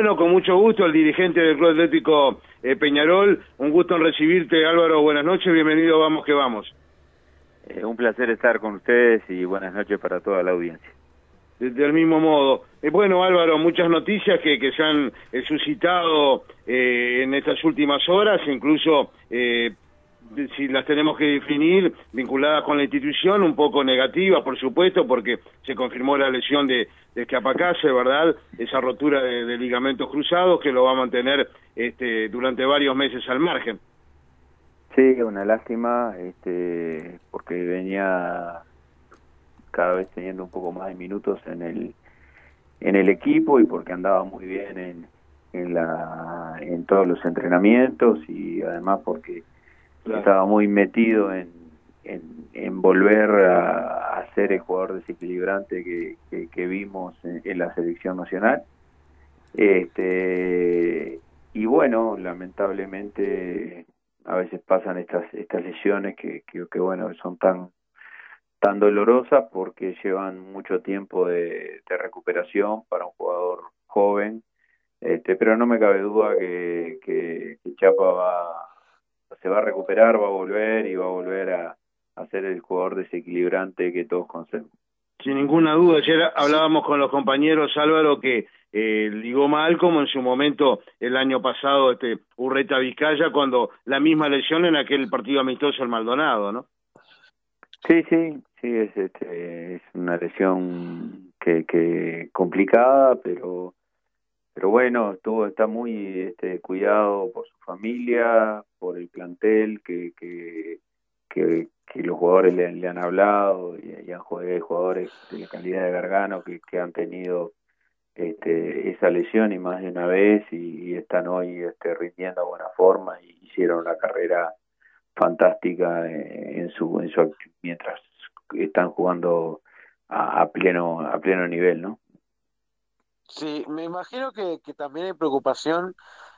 Bueno, con mucho gusto, el dirigente del Club Atlético eh, Peñarol. Un gusto en recibirte, Álvaro. Buenas noches, bienvenido, vamos que vamos. Eh, un placer estar con ustedes y buenas noches para toda la audiencia. Del mismo modo. Eh, bueno, Álvaro, muchas noticias que, que se han suscitado en estas últimas horas, incluso si las tenemos que definir, vinculadas con la institución, un poco negativas, por supuesto, porque se confirmó la lesión de, de Escapacase, ¿verdad? Esa rotura de, ligamentos cruzados que lo va a mantener este, durante varios meses al margen. Sí, una lástima, este, porque venía cada vez teniendo un poco más de minutos en el en el equipo y porque andaba muy bien en, en la en todos los entrenamientos y además porque estaba muy metido en, en, volver a, a, ser el jugador desequilibrante que, que, vimos en, la selección nacional. Este, y bueno, lamentablemente a veces pasan estas estas lesiones que, que, bueno son tan tan dolorosas porque llevan mucho tiempo de, de recuperación para un jugador joven este pero no me cabe duda que, que, que Chapa va se va a recuperar, va a volver y va a volver a, ser el jugador desequilibrante que todos conocemos. Sin ninguna duda, ayer hablábamos con los compañeros Álvaro que eh, ligó mal como en su momento el año pasado este Urreta Vizcaya cuando la misma lesión en aquel partido amistoso el Maldonado, ¿no? Sí, sí, sí, es, este, es una lesión que, que complicada, pero pero bueno, estuvo, está muy este, cuidado por su familia, por el plantel, que, que, que, los jugadores le, han hablado, y, y han jugado jugadores de la calidad de Gargano que, que han tenido este, esa lesión y más de una vez y, están hoy este, rindiendo a buena forma y hicieron una carrera fantástica en su, en su mientras están jugando a, a pleno a pleno nivel, ¿no? Sí, me imagino que, que también hay preocupación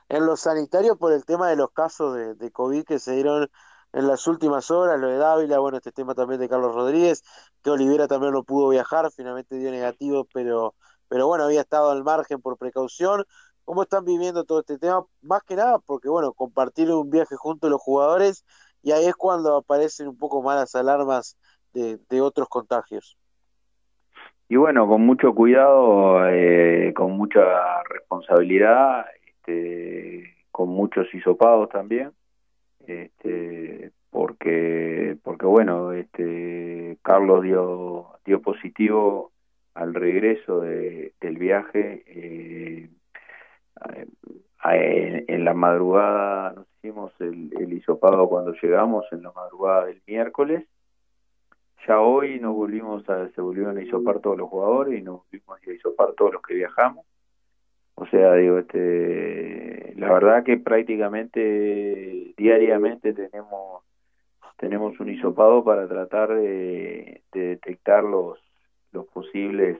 en los sanitarios por el tema de los casos de, de COVID que se dieron en las últimas horas, lo de Dávila, bueno, este tema también de Carlos Rodríguez, que Olivera también no pudo viajar, finalmente dio negativo, pero, pero bueno, había estado al margen por precaución. ¿Cómo están viviendo todo este tema? Más que nada porque, bueno, compartir un viaje junto a los jugadores y ahí es cuando aparecen un poco más las alarmas de, de otros contagios y bueno, con mucho cuidado, eh, con mucha responsabilidad, este, con muchos hisopados también, este, porque, porque bueno, este, Carlos dio, dio positivo al regreso de, del viaje. Eh, en, la madrugada nos hicimos el, el hisopado cuando llegamos, en la madrugada del miércoles, ya hoy nos volvimos a, se volvieron a isopar todos los jugadores y nos volvimos a isopar todos los que viajamos. O sea, digo, este, la verdad que prácticamente diariamente tenemos tenemos un isopado para tratar de, detectar los los posibles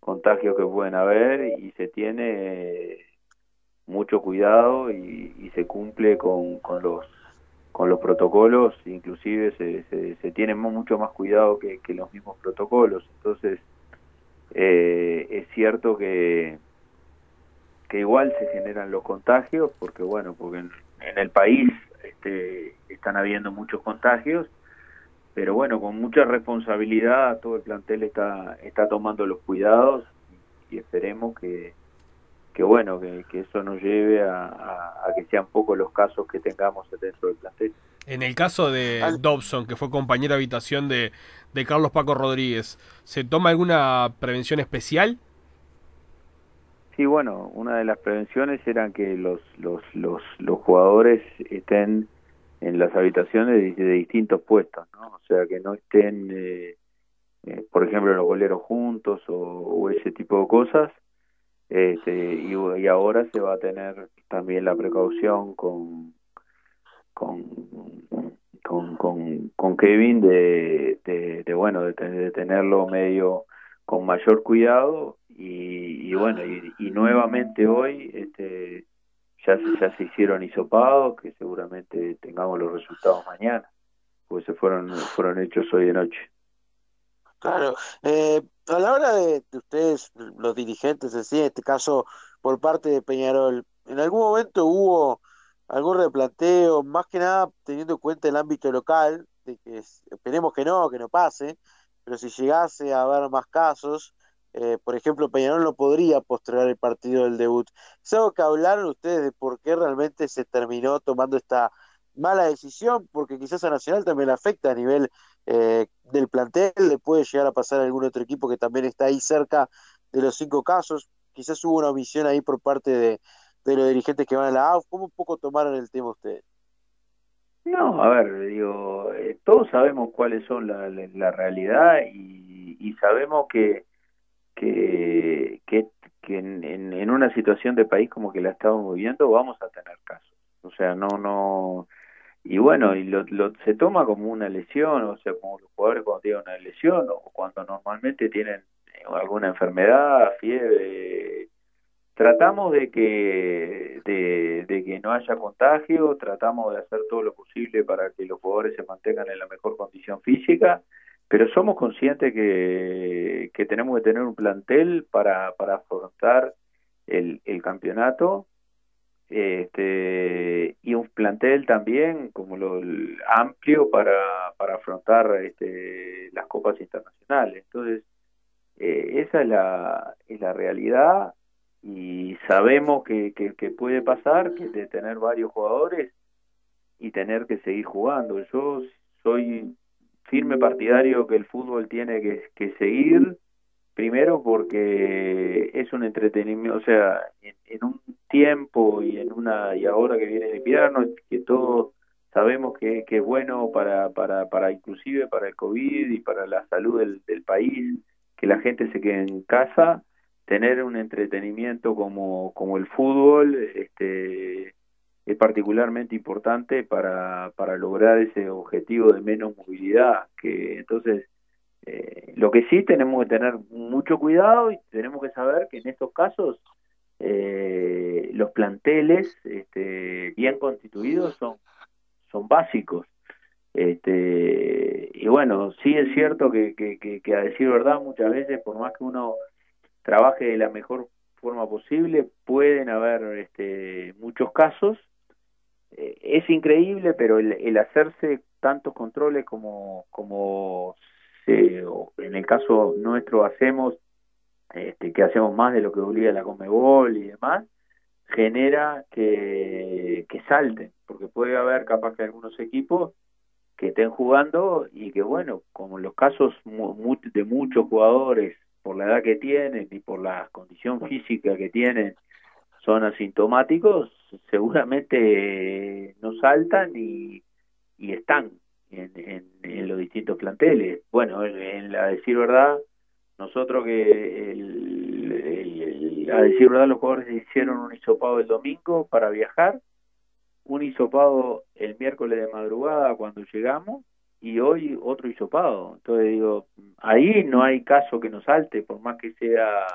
contagios que pueden haber y se tiene mucho cuidado y, y se cumple con, con los con los protocolos, inclusive se, se, tiene mucho más cuidado que, que los mismos protocolos. Entonces, eh, es cierto que, que igual se generan los contagios, porque bueno, porque en, el país este, están habiendo muchos contagios, pero bueno, con mucha responsabilidad todo el plantel está, está tomando los cuidados y esperemos que, que bueno, que, eso nos lleve a, que sean pocos los casos que tengamos dentro del plantel. En el caso de Dobson, que fue compañera de habitación de, de Carlos Paco Rodríguez, ¿se toma alguna prevención especial? Sí, bueno, una de las prevenciones eran que los, los, los, los jugadores estén en las habitaciones de, distintos puestos, ¿no? O sea, que no estén, eh, eh, por ejemplo, los boleros juntos o, ese tipo de cosas, este, y, ahora se va a tener también la precaución con con con, con, Kevin de, de, bueno de, tenerlo medio con mayor cuidado y, y bueno y, y, nuevamente hoy este ya se, ya se hicieron hisopados que seguramente tengamos los resultados mañana pues se fueron fueron hechos hoy de noche Claro, eh, a la hora de, ustedes, los dirigentes, en este caso, por parte de Peñarol. ¿En algún momento hubo algún replanteo, más que nada teniendo en cuenta el ámbito local, de que esperemos que no, que no pase, pero si llegase a haber más casos, eh, por ejemplo, Peñarol no podría postergar el partido del debut. ¿Es algo que hablaron ustedes de por qué realmente se terminó tomando esta mala decisión? Porque quizás a Nacional también le afecta a nivel eh, del plantel, le puede llegar a pasar a algún otro equipo que también está ahí cerca de los cinco casos. Quizás hubo una omisión ahí por parte de, de los dirigentes que van a la AUF. ¿Cómo un poco tomaron el tema ustedes? No, a ver, digo, eh, todos sabemos cuáles son la, la, realidad y, y, sabemos que que, que, que en, en, una situación de país como que la estamos viviendo vamos a tener casos. O sea, no, no, y bueno, y lo, lo, se toma como una lesión, o sea, como los jugadores cuando tienen una lesión o cuando normalmente tienen alguna enfermedad, fiebre, tratamos de que de, que no haya contagio, tratamos de hacer todo lo posible para que los jugadores se mantengan en la mejor condición física, pero somos conscientes que, que tenemos que tener un plantel para, para afrontar el, el campeonato este, y un plantel también como lo amplio para, para afrontar este, las copas internacionales. Entonces, eh, esa es la, es la realidad y sabemos que, que, puede pasar, que de tener varios jugadores y tener que seguir jugando. Yo soy firme partidario que el fútbol tiene que, que seguir, primero porque es un entretenimiento, o sea, en, un tiempo y en una y ahora que viene el invierno, que todos sabemos que, que es bueno para, para, para inclusive para el COVID y para la salud del, país, que la gente se quede en casa tener un entretenimiento como, como el fútbol este, es particularmente importante para, para lograr ese objetivo de menos movilidad. Que entonces, eh, lo que sí tenemos que tener mucho cuidado y tenemos que saber que en estos casos eh, los planteles este, bien constituidos son, son básicos. Este, y bueno, sí es cierto que, que, que a decir verdad, muchas veces, por más que uno trabaje de la mejor forma posible. Pueden haber este, muchos casos. Eh, es increíble, pero el, hacerse tantos controles como, como en el caso nuestro hacemos, este, que hacemos más de lo que obliga la Comebol y demás, genera que, que salten, porque puede haber capaz que algunos equipos que estén jugando y que bueno, como en los casos de muchos jugadores por la edad que tienen y por la condición física que tienen son asintomáticos, seguramente no saltan y, y están en, en, los distintos planteles. Bueno, en, la decir verdad, nosotros que el, a decir verdad los jugadores hicieron un hisopado el domingo para viajar, un hisopado el miércoles de madrugada cuando llegamos y hoy otro hisopado. Entonces digo, ahí no hay caso que nos salte, por más que sea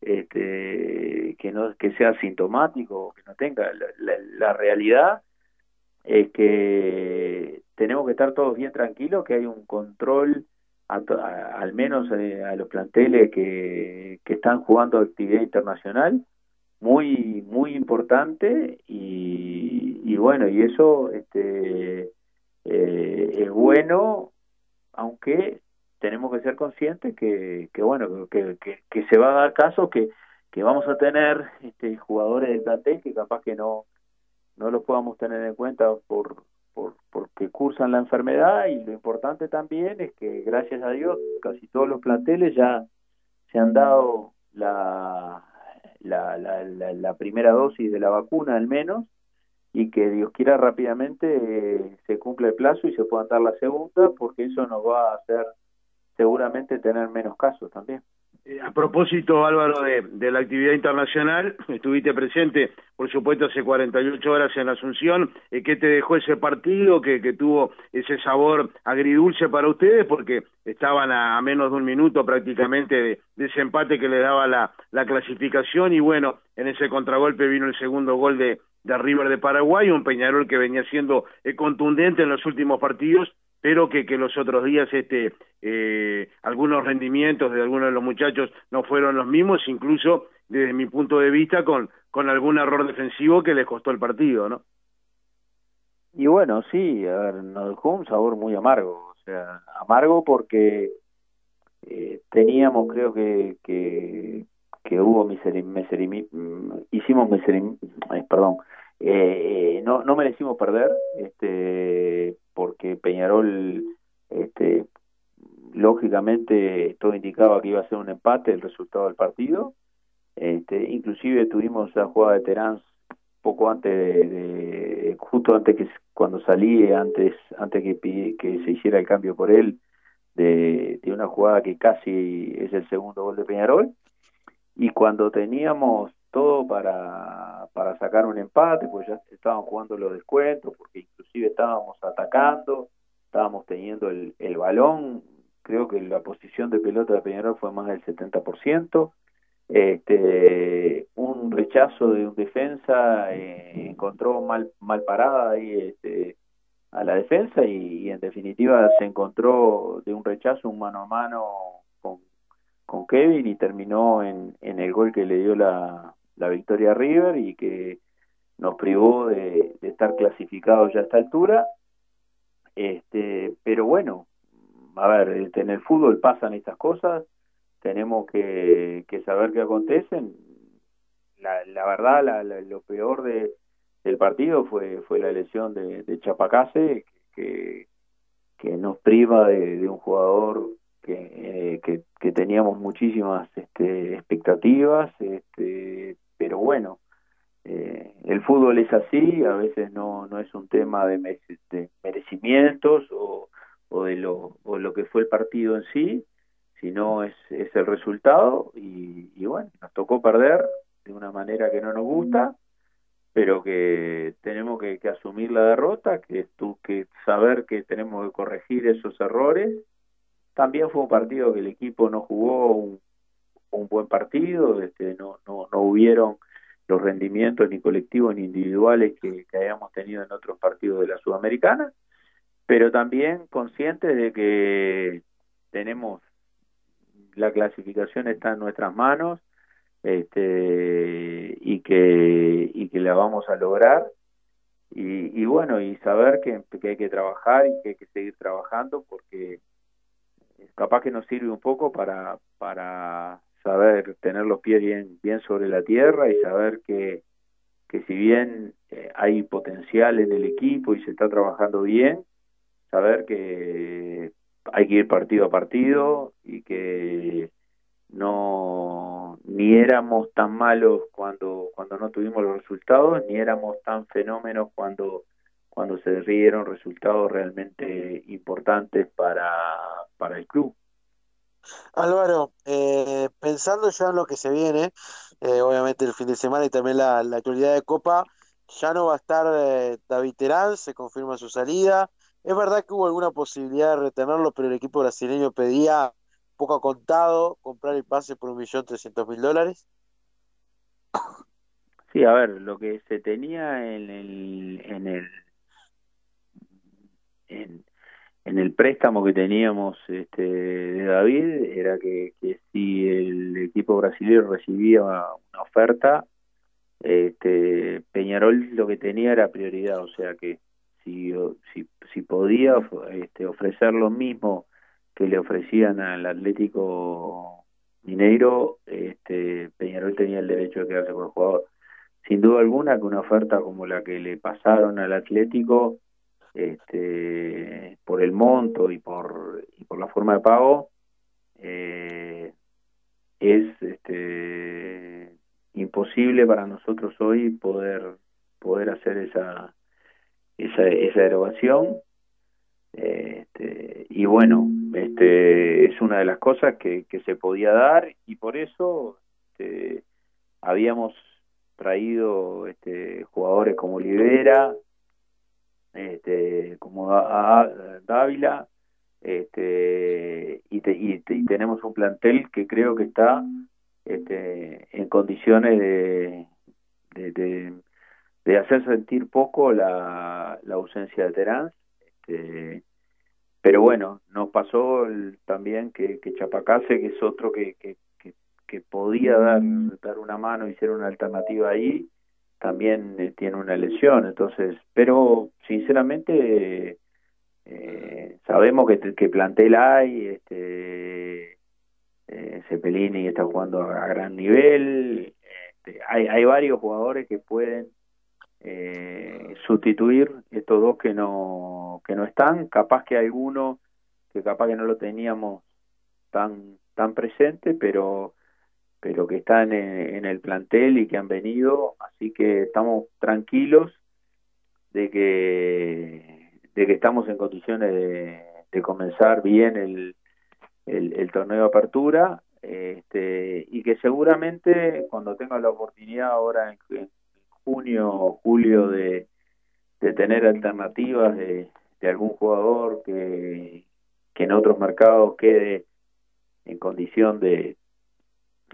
este que no que sea sintomático que no tenga la, realidad es que tenemos que estar todos bien tranquilos que hay un control al menos eh, a los planteles que, que están jugando actividad internacional muy muy importante y, y bueno y eso este eh, es bueno, aunque tenemos que ser conscientes que, que bueno, que, que, se va a dar caso que, que vamos a tener este, jugadores del plantel que capaz que no, no los podamos tener en cuenta por, por, porque cursan la enfermedad y lo importante también es que gracias a Dios casi todos los planteles ya se han dado la, la, la, la primera dosis de la vacuna al menos y que Dios quiera rápidamente eh, se cumpla el plazo y se pueda dar la segunda, porque eso nos va a hacer seguramente tener menos casos también. Eh, a propósito, Álvaro, de, de, la actividad internacional, estuviste presente, por supuesto, hace 48 horas en Asunción. Eh, ¿Qué te dejó ese partido que, que tuvo ese sabor agridulce para ustedes? Porque estaban a, menos de un minuto prácticamente de, de, ese empate que le daba la, la clasificación y bueno, en ese contragolpe vino el segundo gol de, de River de Paraguay, un Peñarol que venía siendo eh, contundente en los últimos partidos pero que, que los otros días este eh, algunos rendimientos de algunos de los muchachos no fueron los mismos, incluso desde mi punto de vista con, con algún error defensivo que les costó el partido, ¿no? Y bueno, sí, a ver, nos dejó un sabor muy amargo, o sea, amargo porque eh, teníamos, creo que, que, hubo miseri, hicimos miserim, perdón, eh, no, no merecimos perder, este, porque Peñarol, este, lógicamente todo indicaba que iba a ser un empate el resultado del partido, este, inclusive tuvimos la jugada de Terán poco antes de, justo antes que cuando salí antes antes que que se hiciera el cambio por él de, de una jugada que casi es el segundo gol de Peñarol. Y cuando teníamos todo para, para sacar un empate, pues ya estaban jugando los descuentos, porque inclusive estábamos atacando, estábamos teniendo el, el balón, creo que la posición de pelota de Peñarol fue más del 70%, este, un rechazo de un defensa eh, encontró mal mal parada ahí este, a la defensa y, en definitiva se encontró de un rechazo un mano a mano con, con Kevin y terminó en, en el gol que le dio la, la victoria River y que nos privó de, estar clasificados ya a esta altura este pero bueno a ver este, en el fútbol pasan estas cosas tenemos que, que saber qué acontecen. La, la verdad, la, lo peor de, del partido fue fue la lesión de, de Chapacase, que, que nos priva de, un jugador que, eh, que, que, teníamos muchísimas este, expectativas, este, bueno, eh, el fútbol es así, a veces no, no es un tema de, de merecimientos o, o de lo, o lo que fue el partido en sí, si no es, es el resultado y, y, bueno, nos tocó perder de una manera que no nos gusta, pero que tenemos que, que asumir la derrota, que, tú, que saber que tenemos que corregir esos errores. También fue un partido que el equipo no jugó un, un buen partido, este, no, no, no hubieron los rendimientos ni colectivos ni individuales que, que habíamos tenido en otros partidos de la Sudamericana, pero también conscientes de que tenemos la clasificación está en nuestras manos este, y, que, y que la vamos a lograr. Y, y bueno, y saber que, que, hay que trabajar y que hay que seguir trabajando porque capaz que nos sirve un poco para, para saber tener los pies bien, bien sobre la tierra y saber que, que si bien eh, hay potencial en el equipo y se está trabajando bien, saber que hay que ir partido a partido y que no ni éramos tan malos cuando cuando no tuvimos los resultados ni éramos tan fenómenos cuando cuando se dieron resultados realmente importantes para para el club Álvaro, eh, pensando ya en lo que se viene, eh, obviamente el fin de semana y también la, actualidad de Copa, ya no va a estar eh, David Terán, se confirma su salida, es verdad que hubo alguna posibilidad de retenerlo, pero el equipo brasileño pedía poco contado comprar el pase por un millón trescientos mil dólares. Sí, a ver, lo que se tenía en el en el en, en el préstamo que teníamos este, de David era que, si el equipo brasileño recibía una oferta, este, Peñarol lo que tenía era prioridad, o sea que si, si, si podía este, ofrecer lo mismo que le ofrecían al Atlético Mineiro, este, Peñarol tenía el derecho de quedarse con el jugador. Sin duda alguna que una oferta como la que le pasaron al Atlético, este, por el monto y por, y por la forma de pago, eh, es este, imposible para nosotros hoy poder poder hacer esa esa, esa erogación. Este, y bueno, este, es una de las cosas que, que se podía dar y por eso este, habíamos traído este, jugadores como Olivera, este, como a, Dávila, este, y, y, tenemos un plantel que creo que está este, en condiciones de, de, hacer sentir poco la, ausencia de Terán. Este, pero bueno, nos pasó también que, que Chapacase, que es otro que, que, que, podía dar, dar una mano y ser una alternativa ahí, también eh, tiene una lesión. Entonces, pero sinceramente eh, sabemos que, que plantel hay, este, eh, Cepelini está jugando a, gran nivel, este, hay, hay varios jugadores que pueden eh, sustituir estos dos que no que no están capaz que alguno que capaz que no lo teníamos tan tan presente pero pero que están en, el plantel y que han venido así que estamos tranquilos de que de que estamos en condiciones de, de comenzar bien el, el, torneo de apertura este, y que seguramente cuando tenga la oportunidad ahora en, junio o julio de, de tener alternativas de, de algún jugador que, que en otros mercados quede en condición de,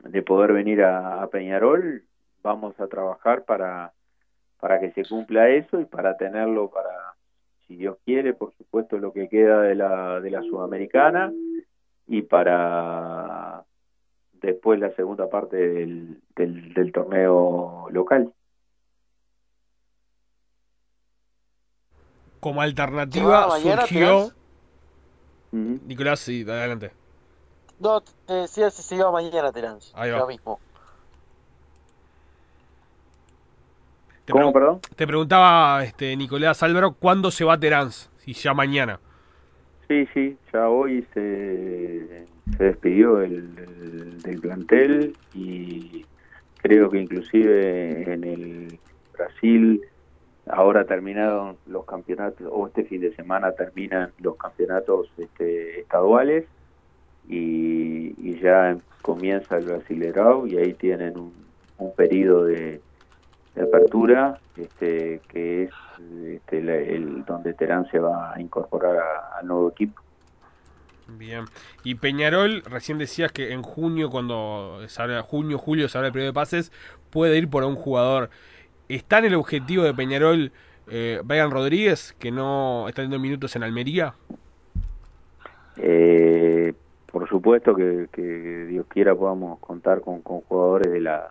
de poder venir a, Peñarol, vamos a trabajar para, para que se cumpla eso y para tenerlo para, si Dios quiere, por supuesto, lo que queda de la, de la Sudamericana y para después la segunda parte del, del torneo local. como alternativa surgió. Nicolás, sí, adelante. No, te decía si se iba mañana Terence. Ahí va. Lo mismo. Te ¿Cómo, perdón? Te preguntaba este, Nicolás Álvaro, ¿cuándo se va Terence? Si ya mañana. Sí, sí, ya hoy se, se despidió el, del plantel y creo que inclusive en el Brasil Ahora terminaron los campeonatos, o este fin de semana terminan los campeonatos este, estaduales y, ya comienza el Brasilerao y ahí tienen un, un periodo de, apertura este, que es este, el, donde Terán se va a incorporar al nuevo equipo. Bien. Y Peñarol, recién decías que en junio, cuando sale junio, julio se el periodo de pases, puede ir por un jugador. ¿Está en el objetivo de Peñarol eh, Brian Rodríguez, que no está teniendo minutos en Almería? Eh, por supuesto que, Dios quiera podamos contar con, jugadores de la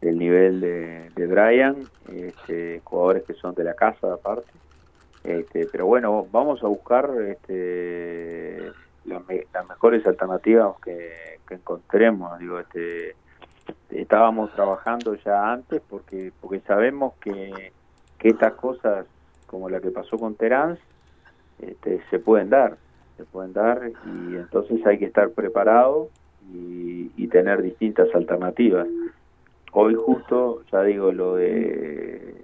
del nivel de, de Brian, este, jugadores que son de la casa aparte. Este, pero bueno, vamos a buscar este, las, mejores alternativas que, que encontremos. Digo, este, estábamos trabajando ya antes porque porque sabemos que, que estas cosas como la que pasó con Terán este, se pueden dar se pueden dar y entonces hay que estar preparado y, tener distintas alternativas hoy justo ya digo lo de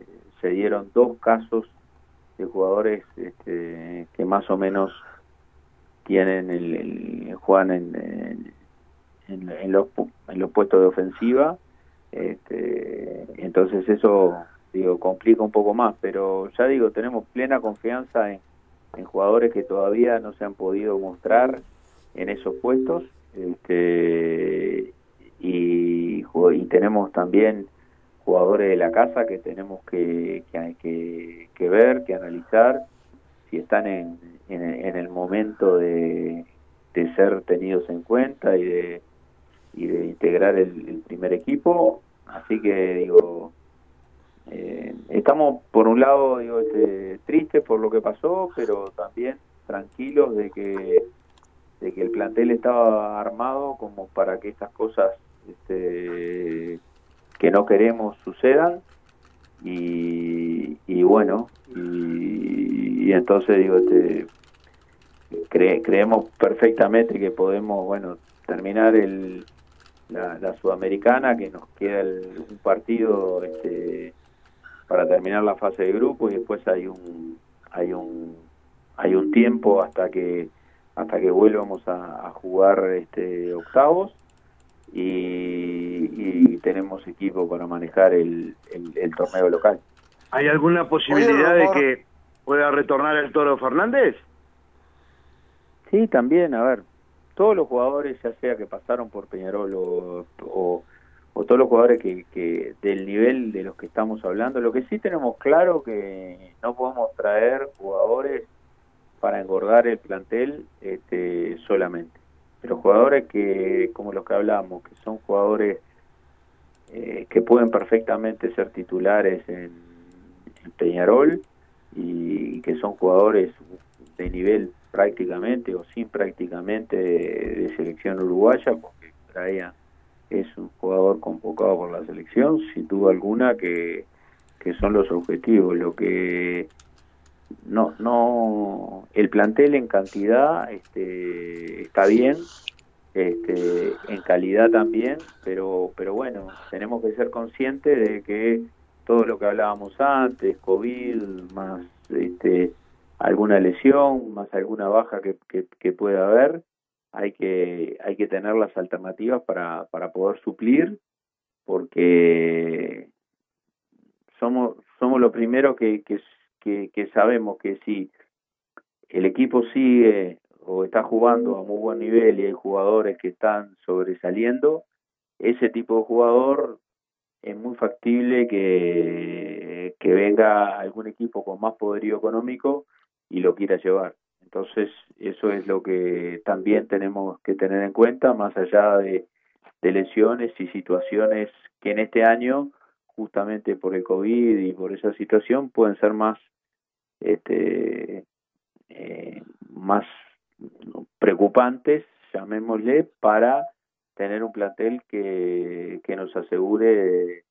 se dieron dos casos de jugadores este, que más o menos tienen el, juegan en en, los, en los puestos de ofensiva. Este, entonces eso digo complica un poco más, pero ya digo, tenemos plena confianza en, en jugadores que todavía no se han podido mostrar en esos puestos este, y, tenemos también jugadores de la casa que tenemos que, que, ver, que analizar si están en, en, el momento de, de ser tenidos en cuenta y de, y de integrar el, primer equipo. Así que digo, eh, estamos por un lado digo este, tristes por lo que pasó, pero también tranquilos de que de que el plantel estaba armado como para que estas cosas este, que no queremos sucedan. Y, y bueno y, entonces digo este creemos perfectamente que podemos bueno terminar el la, sudamericana, que nos queda un partido este, para terminar la fase de grupo y después hay un hay un hay un tiempo hasta que hasta que vuelvamos a, jugar este octavos y, tenemos equipo para manejar el, el, torneo local. ¿Hay alguna posibilidad de que pueda retornar el Toro Fernández? Sí, también, a ver, todos los jugadores, ya sea que pasaron por Peñarol o, o, todos los jugadores que, que, del nivel de los que estamos hablando, lo que sí tenemos claro que no podemos traer jugadores para engordar el plantel este, solamente. Pero jugadores que, como los que hablamos, que son jugadores eh, que pueden perfectamente ser titulares en, Peñarol y que son jugadores de nivel prácticamente o sin prácticamente de, selección uruguaya, porque traía es un jugador convocado por la selección, sin duda alguna que, que son los objetivos. Lo que no, no, el plantel en cantidad este, está bien, este, en calidad también, pero, pero bueno, tenemos que ser conscientes de que todo lo que hablábamos antes, COVID, más este, alguna lesión, más alguna baja que, que, pueda haber, hay que, hay que tener las alternativas para, poder suplir, porque somos, somos lo primero que, que, que sabemos que si el equipo sigue o está jugando a muy buen nivel y hay jugadores que están sobresaliendo, ese tipo de jugador es muy factible que, que venga algún equipo con más poderío económico y lo quiera llevar. Entonces, eso es lo que también tenemos que tener en cuenta, más allá de, de lesiones y situaciones que en este año, justamente por el COVID y por esa situación, pueden ser más, este, eh, más preocupantes, llamémosle, para tener un plantel que, que nos asegure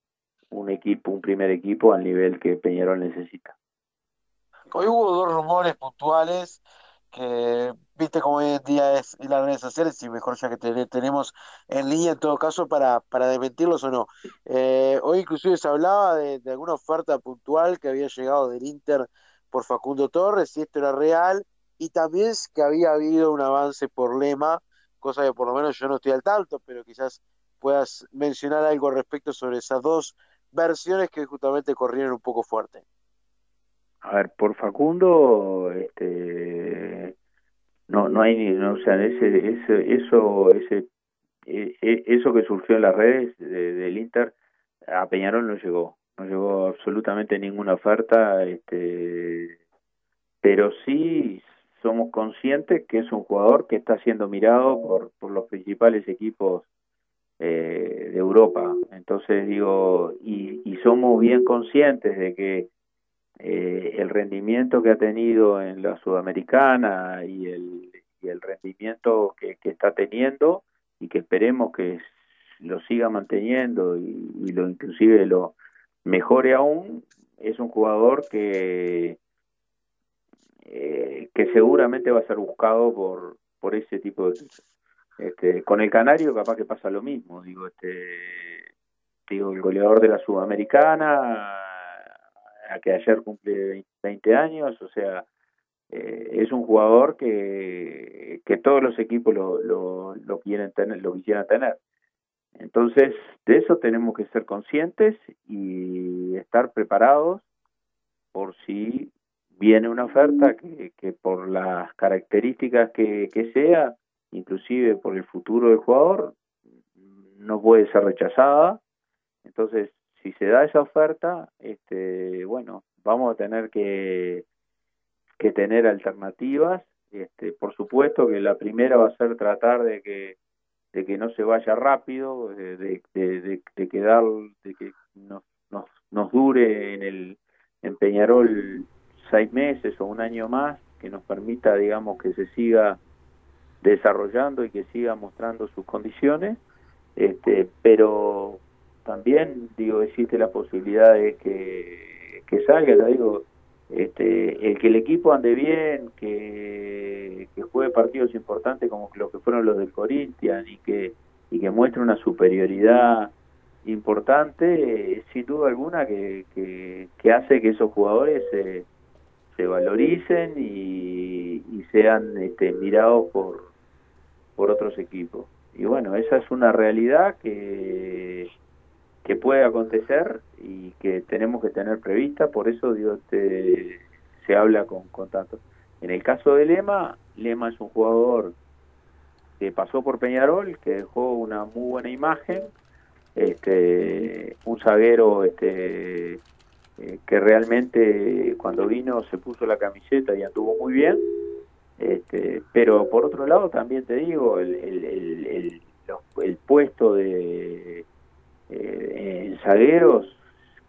un equipo, un primer equipo al nivel que Peñarol necesita. Hoy hubo dos rumores puntuales que, viste como hoy en día es en las redes sociales, y mejor ya que tenemos en línea en todo caso para, para desmentirlos o no. Eh, hoy inclusive se hablaba de, alguna oferta puntual que había llegado del Inter por Facundo Torres, si esto era real, y también que había habido un avance por lema, cosa que por lo menos yo no estoy al tanto, pero quizás puedas mencionar algo al respecto sobre esas dos versiones que justamente corrieron un poco fuerte. A ver, por Facundo, este, no, no hay, no, o sea, ese, ese, eso, ese, e, e, eso que surgió en las redes del Inter, a Peñarol no llegó, no llegó absolutamente ninguna oferta, este, pero sí somos conscientes que es un jugador que está siendo mirado por, por los principales equipos eh, de Europa. Entonces digo, y, y, somos bien conscientes de que eh, el rendimiento que ha tenido en la Sudamericana y el, y el rendimiento que, que está teniendo y que esperemos que lo siga manteniendo y, y lo inclusive lo mejore aún, es un jugador que eh, que seguramente va a ser buscado por, por ese tipo de este, con el canario capaz que pasa lo mismo digo este digo el goleador de la sudamericana que ayer cumple 20 años o sea eh, es un jugador que, que todos los equipos lo, lo, lo quieren tener lo quisieran tener entonces de eso tenemos que ser conscientes y estar preparados por si viene una oferta que, que por las características que, que sea, inclusive por el futuro del jugador, no puede ser rechazada. Entonces, si se da esa oferta, este, bueno, vamos a tener que, que tener alternativas. Este, por supuesto que la primera va a ser tratar de que de que no se vaya rápido, de, de, de, quedar, de que nos, nos, nos dure en el en Peñarol seis meses o un año más que nos permita, digamos, que se siga desarrollando y que siga mostrando sus condiciones, este, pero también, digo, existe la posibilidad de que, que salga, digo, este, el que el equipo ande bien, que, que juegue partidos importantes como los que fueron los del Corinthians y que, y que muestre una superioridad importante, sin duda alguna que, que, que hace que esos jugadores... Eh, se valoricen y, sean este, mirados por, por otros equipos. Y bueno, esa es una realidad que, que puede acontecer y que tenemos que tener prevista, por eso digo, este, se habla con, con tanto. En el caso de Lema, Lema es un jugador que pasó por Peñarol, que dejó una muy buena imagen, este, un zaguero este, eh, que realmente cuando vino se puso la camiseta y anduvo muy bien Este, pero por otro lado también te digo, el, el, el, puesto de en zagueros,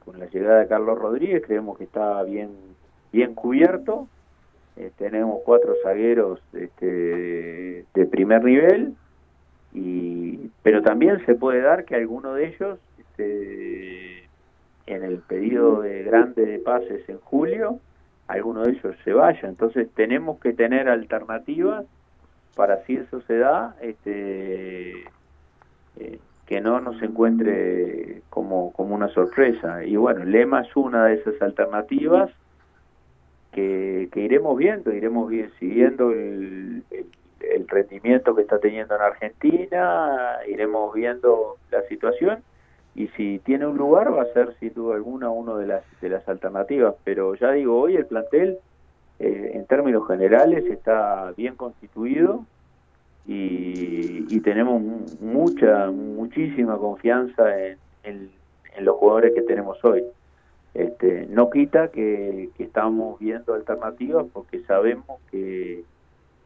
con la llegada de Carlos Rodríguez, creemos que está bien, bien cubierto. Eh, tenemos cuatro zagueros este, de primer nivel, y, pero también se puede dar que alguno de ellos, este, en el pedido de grande de pases en julio, alguno de ellos se vaya. Entonces tenemos que tener alternativas para si eso se da, este, eh, que no nos encuentre como, como una sorpresa. Y bueno, Lema es una de esas alternativas que, que iremos viendo, iremos bien, siguiendo el, el rendimiento que está teniendo en Argentina, iremos viendo la situación y si tiene un lugar va a ser sin duda alguna uno de las de las alternativas pero ya digo hoy el plantel eh, en términos generales está bien constituido y, y tenemos mucha muchísima confianza en, los jugadores que tenemos hoy este, no quita que, que estamos viendo alternativas porque sabemos que,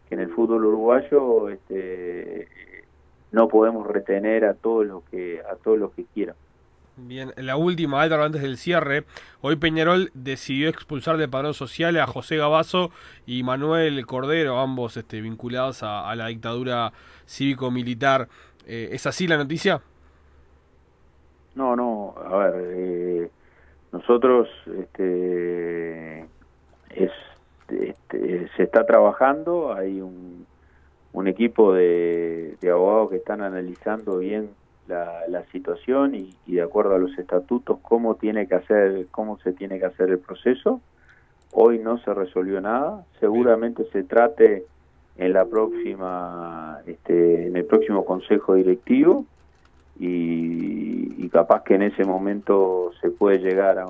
que en el fútbol uruguayo este, no podemos retener a todos los que a todos los que quieran. Bien, la última, Álvaro, antes del cierre. Hoy Peñarol decidió expulsar de padrón social a José Gabazo y Manuel Cordero, ambos este, vinculados a, la dictadura cívico-militar. Eh, ¿Es así la noticia? No, no, a ver, eh, nosotros este, es, este, se está trabajando, hay un, un equipo de, abogados que están analizando bien la, la situación y, de acuerdo a los estatutos cómo tiene que hacer cómo se tiene que hacer el proceso. Hoy no se resolvió nada. Seguramente se trate en la próxima este, en el próximo consejo directivo y, capaz que en ese momento se puede llegar a,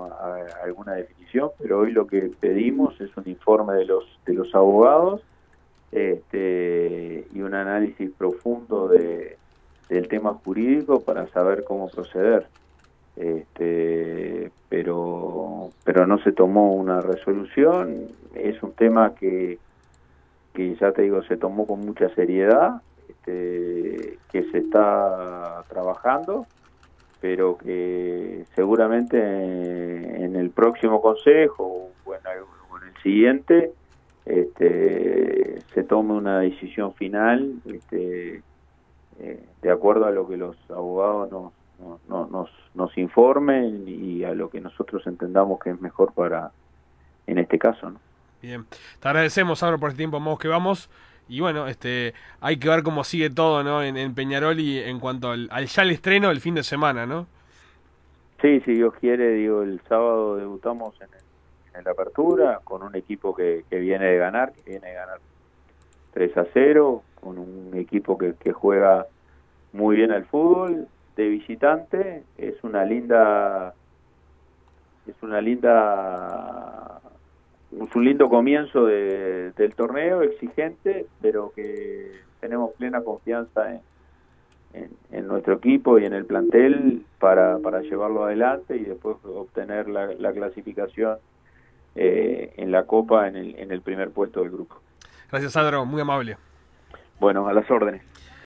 alguna definición pero hoy lo que pedimos es un informe de los de los abogados este, y un análisis profundo de, del tema jurídico para saber cómo proceder. Este, pero, pero no se tomó una resolución, es un tema que, que ya te digo, se tomó con mucha seriedad, este, que se está trabajando, pero que seguramente en el próximo consejo o en el siguiente este, se tome una decisión final este, eh, de acuerdo a lo que los abogados nos, nos, nos informen y a lo que nosotros entendamos que es mejor para en este caso. ¿no? Bien, te agradecemos ahora por el tiempo vamos que vamos y bueno, este hay que ver cómo sigue todo ¿no? en, Peñarol y en cuanto al, ya el estreno del fin de semana, ¿no? Sí, si Dios quiere, digo, el sábado debutamos en, en la apertura con un equipo que, que viene de ganar, que viene de ganar 3 a 0, con un equipo que, juega muy bien al fútbol, de visitante, es una linda es una linda es un lindo comienzo de, del torneo exigente pero que tenemos plena confianza en, en, nuestro equipo y en el plantel para, para llevarlo adelante y después obtener la, la clasificación eh, en la Copa en el, en el primer puesto del grupo. Gracias, Sandro, muy amable. Bueno, a las órdenes.